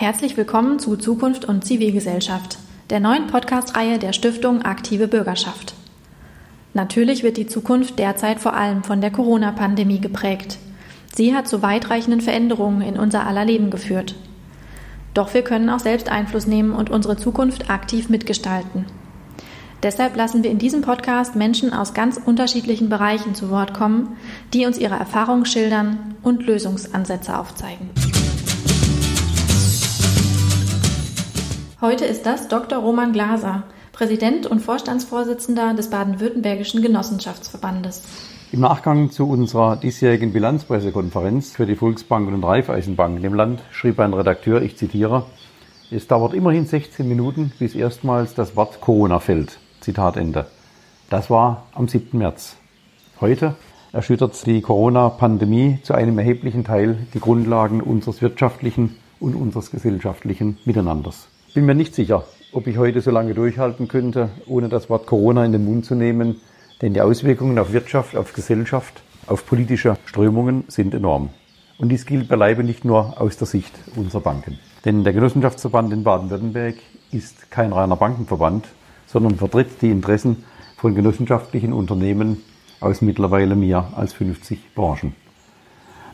Herzlich willkommen zu Zukunft und Zivilgesellschaft, der neuen Podcast-Reihe der Stiftung Aktive Bürgerschaft. Natürlich wird die Zukunft derzeit vor allem von der Corona-Pandemie geprägt. Sie hat zu weitreichenden Veränderungen in unser aller Leben geführt. Doch wir können auch selbst Einfluss nehmen und unsere Zukunft aktiv mitgestalten. Deshalb lassen wir in diesem Podcast Menschen aus ganz unterschiedlichen Bereichen zu Wort kommen, die uns ihre Erfahrungen schildern und Lösungsansätze aufzeigen. Heute ist das Dr. Roman Glaser, Präsident und Vorstandsvorsitzender des Baden-Württembergischen Genossenschaftsverbandes. Im Nachgang zu unserer diesjährigen Bilanzpressekonferenz für die Volksbanken und Raiffeisenbanken im Land schrieb ein Redakteur, ich zitiere, es dauert immerhin 16 Minuten, bis erstmals das Wort Corona fällt. Zitat Ende. Das war am 7. März. Heute erschüttert die Corona-Pandemie zu einem erheblichen Teil die Grundlagen unseres wirtschaftlichen und unseres gesellschaftlichen Miteinanders bin mir nicht sicher, ob ich heute so lange durchhalten könnte, ohne das Wort Corona in den Mund zu nehmen, denn die Auswirkungen auf Wirtschaft, auf Gesellschaft, auf politische Strömungen sind enorm. Und dies gilt beileibe nicht nur aus der Sicht unserer Banken. Denn der Genossenschaftsverband in Baden-Württemberg ist kein reiner Bankenverband, sondern vertritt die Interessen von genossenschaftlichen Unternehmen aus mittlerweile mehr als 50 Branchen.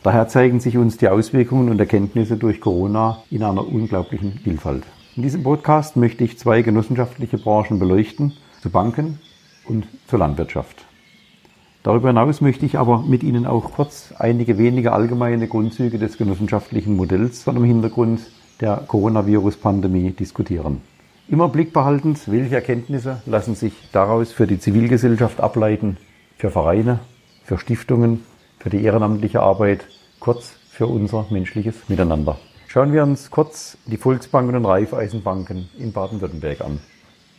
Daher zeigen sich uns die Auswirkungen und Erkenntnisse durch Corona in einer unglaublichen Vielfalt. In diesem Podcast möchte ich zwei genossenschaftliche Branchen beleuchten, zu Banken und zur Landwirtschaft. Darüber hinaus möchte ich aber mit Ihnen auch kurz einige wenige allgemeine Grundzüge des genossenschaftlichen Modells vor dem Hintergrund der Coronavirus-Pandemie diskutieren. Immer Blick behaltend, welche Erkenntnisse lassen sich daraus für die Zivilgesellschaft ableiten, für Vereine, für Stiftungen, für die ehrenamtliche Arbeit, kurz für unser menschliches Miteinander. Schauen wir uns kurz die Volksbanken und Raiffeisenbanken in Baden-Württemberg an.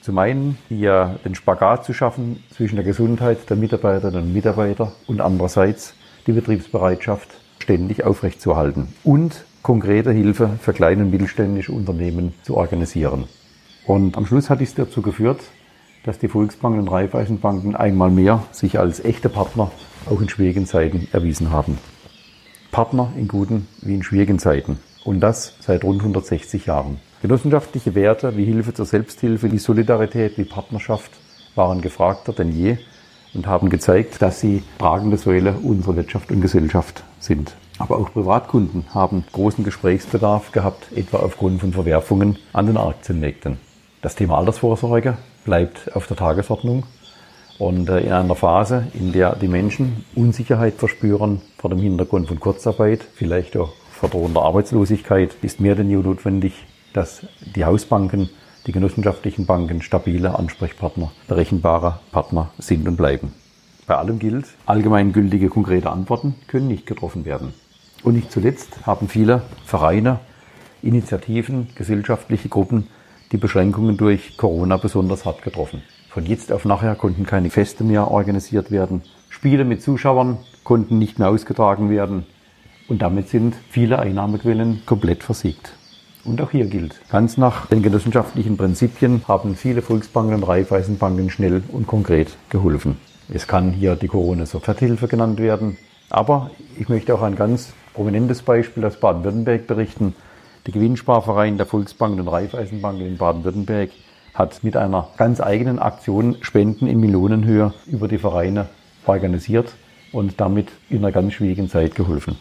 Zum einen hier den Spagat zu schaffen zwischen der Gesundheit der Mitarbeiterinnen und Mitarbeiter und andererseits die Betriebsbereitschaft ständig aufrechtzuerhalten und konkrete Hilfe für kleine und mittelständische Unternehmen zu organisieren. Und am Schluss hat dies dazu geführt, dass die Volksbanken und Raiffeisenbanken einmal mehr sich als echte Partner auch in schwierigen Zeiten erwiesen haben. Partner in guten wie in schwierigen Zeiten. Und das seit rund 160 Jahren. Genossenschaftliche Werte wie Hilfe zur Selbsthilfe, wie Solidarität, wie Partnerschaft waren gefragter denn je und haben gezeigt, dass sie tragende Säule unserer Wirtschaft und Gesellschaft sind. Aber auch Privatkunden haben großen Gesprächsbedarf gehabt, etwa aufgrund von Verwerfungen an den Aktienmärkten. Das Thema Altersvorsorge bleibt auf der Tagesordnung. Und äh, in einer Phase, in der die Menschen Unsicherheit verspüren vor dem Hintergrund von Kurzarbeit, vielleicht auch verdrohender Arbeitslosigkeit ist mehr denn je notwendig, dass die Hausbanken, die genossenschaftlichen Banken stabile Ansprechpartner, berechenbare Partner sind und bleiben. Bei allem gilt, allgemeingültige konkrete Antworten können nicht getroffen werden. Und nicht zuletzt haben viele Vereine, Initiativen, gesellschaftliche Gruppen die Beschränkungen durch Corona besonders hart getroffen. Von jetzt auf nachher konnten keine Feste mehr organisiert werden. Spiele mit Zuschauern konnten nicht mehr ausgetragen werden. Und damit sind viele Einnahmequellen komplett versiegt. Und auch hier gilt, ganz nach den genossenschaftlichen Prinzipien haben viele Volksbanken und Raiffeisenbanken schnell und konkret geholfen. Es kann hier die Corona-Soforthilfe genannt werden, aber ich möchte auch ein ganz prominentes Beispiel aus Baden-Württemberg berichten. Der Gewinnsparverein der Volksbanken und Raiffeisenbanken in Baden-Württemberg hat mit einer ganz eigenen Aktion Spenden in Millionenhöhe über die Vereine organisiert und damit in einer ganz schwierigen Zeit geholfen.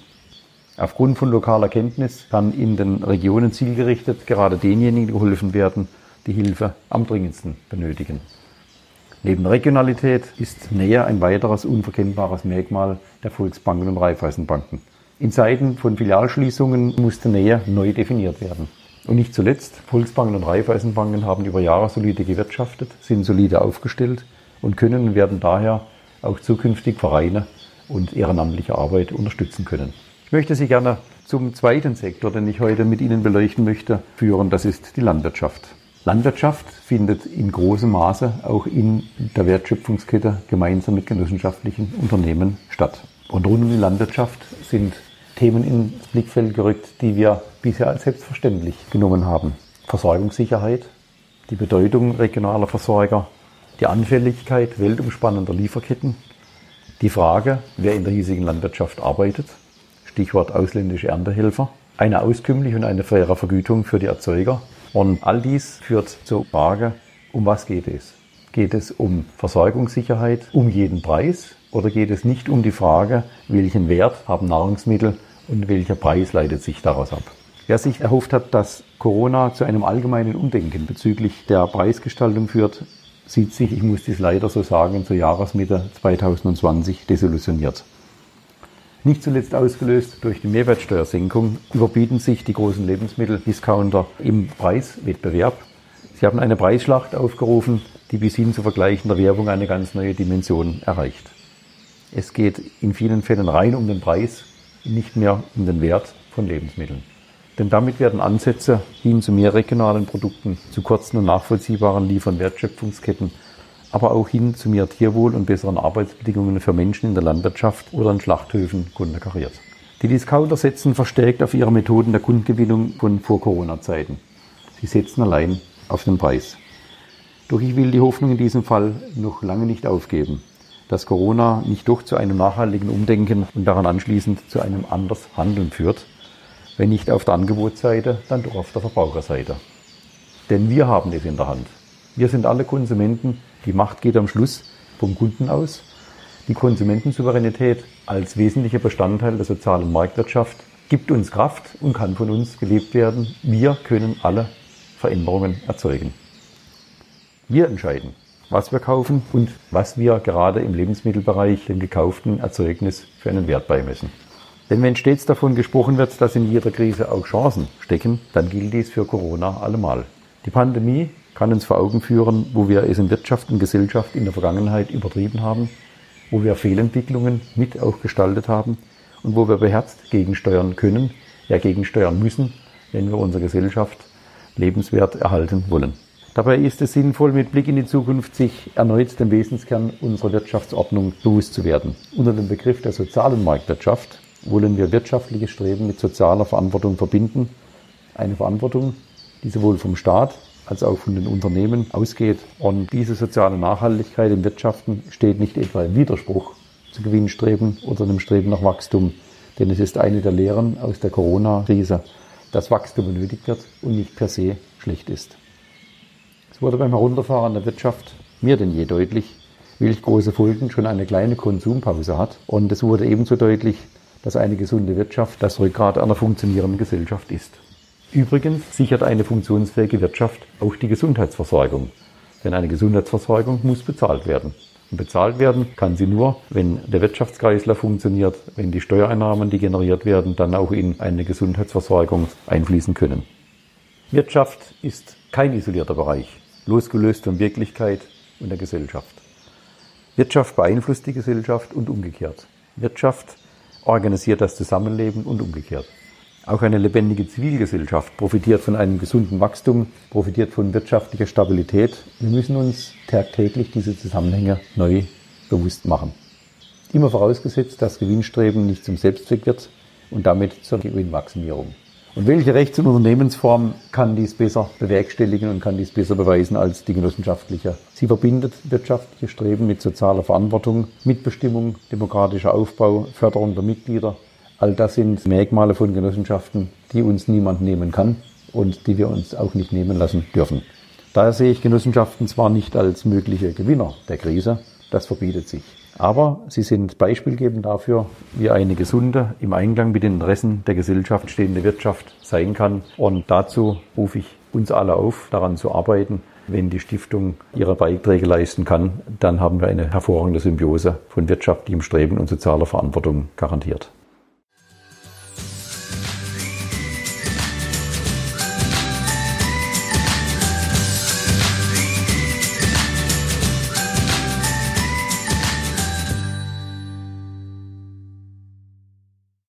Aufgrund von lokaler Kenntnis kann in den Regionen zielgerichtet gerade denjenigen geholfen werden, die Hilfe am dringendsten benötigen. Neben Regionalität ist Nähe ein weiteres unverkennbares Merkmal der Volksbanken und Raiffeisenbanken. In Zeiten von Filialschließungen musste Nähe neu definiert werden. Und nicht zuletzt, Volksbanken und Raiffeisenbanken haben über Jahre solide gewirtschaftet, sind solide aufgestellt und können und werden daher auch zukünftig Vereine und ehrenamtliche Arbeit unterstützen können. Ich möchte Sie gerne zum zweiten Sektor, den ich heute mit Ihnen beleuchten möchte, führen. Das ist die Landwirtschaft. Landwirtschaft findet in großem Maße auch in der Wertschöpfungskette gemeinsam mit genossenschaftlichen Unternehmen statt. Und rund um die Landwirtschaft sind Themen ins Blickfeld gerückt, die wir bisher als selbstverständlich genommen haben. Versorgungssicherheit, die Bedeutung regionaler Versorger, die Anfälligkeit weltumspannender Lieferketten, die Frage, wer in der hiesigen Landwirtschaft arbeitet Stichwort ausländische Erntehelfer eine auskömmliche und eine faire Vergütung für die Erzeuger. Und all dies führt zur Frage, um was geht es? Geht es um Versorgungssicherheit um jeden Preis oder geht es nicht um die Frage, welchen Wert haben Nahrungsmittel und welcher Preis leitet sich daraus ab? Wer sich erhofft hat, dass Corona zu einem allgemeinen Umdenken bezüglich der Preisgestaltung führt, sieht sich, ich muss dies leider so sagen, zur Jahresmitte 2020 desillusioniert. Nicht zuletzt ausgelöst durch die Mehrwertsteuersenkung überbieten sich die großen Lebensmitteldiscounter im Preiswettbewerb. Sie haben eine Preisschlacht aufgerufen, die bis hin zu vergleichender Werbung eine ganz neue Dimension erreicht. Es geht in vielen Fällen rein um den Preis, nicht mehr um den Wert von Lebensmitteln. Denn damit werden Ansätze hin zu mehr regionalen Produkten, zu kurzen und nachvollziehbaren Liefer- Wertschöpfungsketten aber auch hin zu mehr Tierwohl und besseren Arbeitsbedingungen für Menschen in der Landwirtschaft oder in Schlachthöfen konterkariert. Die Discounter setzen verstärkt auf ihre Methoden der Kundgewinnung von Vor-Corona-Zeiten. Sie setzen allein auf den Preis. Doch ich will die Hoffnung in diesem Fall noch lange nicht aufgeben, dass Corona nicht doch zu einem nachhaltigen Umdenken und daran anschließend zu einem anders Handeln führt, wenn nicht auf der Angebotsseite, dann doch auf der Verbraucherseite. Denn wir haben es in der Hand. Wir sind alle Konsumenten die Macht geht am Schluss vom Kunden aus. Die Konsumentensouveränität als wesentlicher Bestandteil der sozialen Marktwirtschaft gibt uns Kraft und kann von uns gelebt werden. Wir können alle Veränderungen erzeugen. Wir entscheiden, was wir kaufen und was wir gerade im Lebensmittelbereich dem gekauften Erzeugnis für einen Wert beimessen. Denn wenn stets davon gesprochen wird, dass in jeder Krise auch Chancen stecken, dann gilt dies für Corona allemal. Die Pandemie kann uns vor Augen führen, wo wir es in Wirtschaft und Gesellschaft in der Vergangenheit übertrieben haben, wo wir Fehlentwicklungen mit auch gestaltet haben und wo wir beherzt gegensteuern können, ja gegensteuern müssen, wenn wir unsere Gesellschaft lebenswert erhalten wollen. Dabei ist es sinnvoll, mit Blick in die Zukunft sich erneut dem Wesenskern unserer Wirtschaftsordnung bewusst zu werden. Unter dem Begriff der sozialen Marktwirtschaft wollen wir wirtschaftliche Streben mit sozialer Verantwortung verbinden. Eine Verantwortung, die sowohl vom Staat als auch von den Unternehmen ausgeht. Und diese soziale Nachhaltigkeit im Wirtschaften steht nicht etwa im Widerspruch zu Gewinnstreben oder dem Streben nach Wachstum, denn es ist eine der Lehren aus der Corona-Krise, dass Wachstum benötigt wird und nicht per se schlecht ist. Es wurde beim Herunterfahren der Wirtschaft mehr denn je deutlich, welch große Folgen schon eine kleine Konsumpause hat. Und es wurde ebenso deutlich, dass eine gesunde Wirtschaft das Rückgrat einer funktionierenden Gesellschaft ist. Übrigens sichert eine funktionsfähige Wirtschaft auch die Gesundheitsversorgung. Denn eine Gesundheitsversorgung muss bezahlt werden. Und bezahlt werden kann sie nur, wenn der Wirtschaftskreislauf funktioniert, wenn die Steuereinnahmen, die generiert werden, dann auch in eine Gesundheitsversorgung einfließen können. Wirtschaft ist kein isolierter Bereich, losgelöst von Wirklichkeit und der Gesellschaft. Wirtschaft beeinflusst die Gesellschaft und umgekehrt. Wirtschaft organisiert das Zusammenleben und umgekehrt. Auch eine lebendige Zivilgesellschaft profitiert von einem gesunden Wachstum, profitiert von wirtschaftlicher Stabilität. Wir müssen uns tagtäglich diese Zusammenhänge neu bewusst machen. Immer vorausgesetzt, dass Gewinnstreben nicht zum Selbstzweck wird und damit zur Gewinnmaximierung. Und welche Rechts- und Unternehmensform kann dies besser bewerkstelligen und kann dies besser beweisen als die genossenschaftliche? Sie verbindet wirtschaftliche Streben mit sozialer Verantwortung, Mitbestimmung, demokratischer Aufbau, Förderung der Mitglieder, All das sind Merkmale von Genossenschaften, die uns niemand nehmen kann und die wir uns auch nicht nehmen lassen dürfen. Daher sehe ich Genossenschaften zwar nicht als mögliche Gewinner der Krise, das verbietet sich. Aber sie sind beispielgebend dafür, wie eine gesunde, im Einklang mit den Interessen der Gesellschaft stehende Wirtschaft sein kann. Und dazu rufe ich uns alle auf, daran zu arbeiten. Wenn die Stiftung ihre Beiträge leisten kann, dann haben wir eine hervorragende Symbiose von wirtschaftlichem Streben und sozialer Verantwortung garantiert.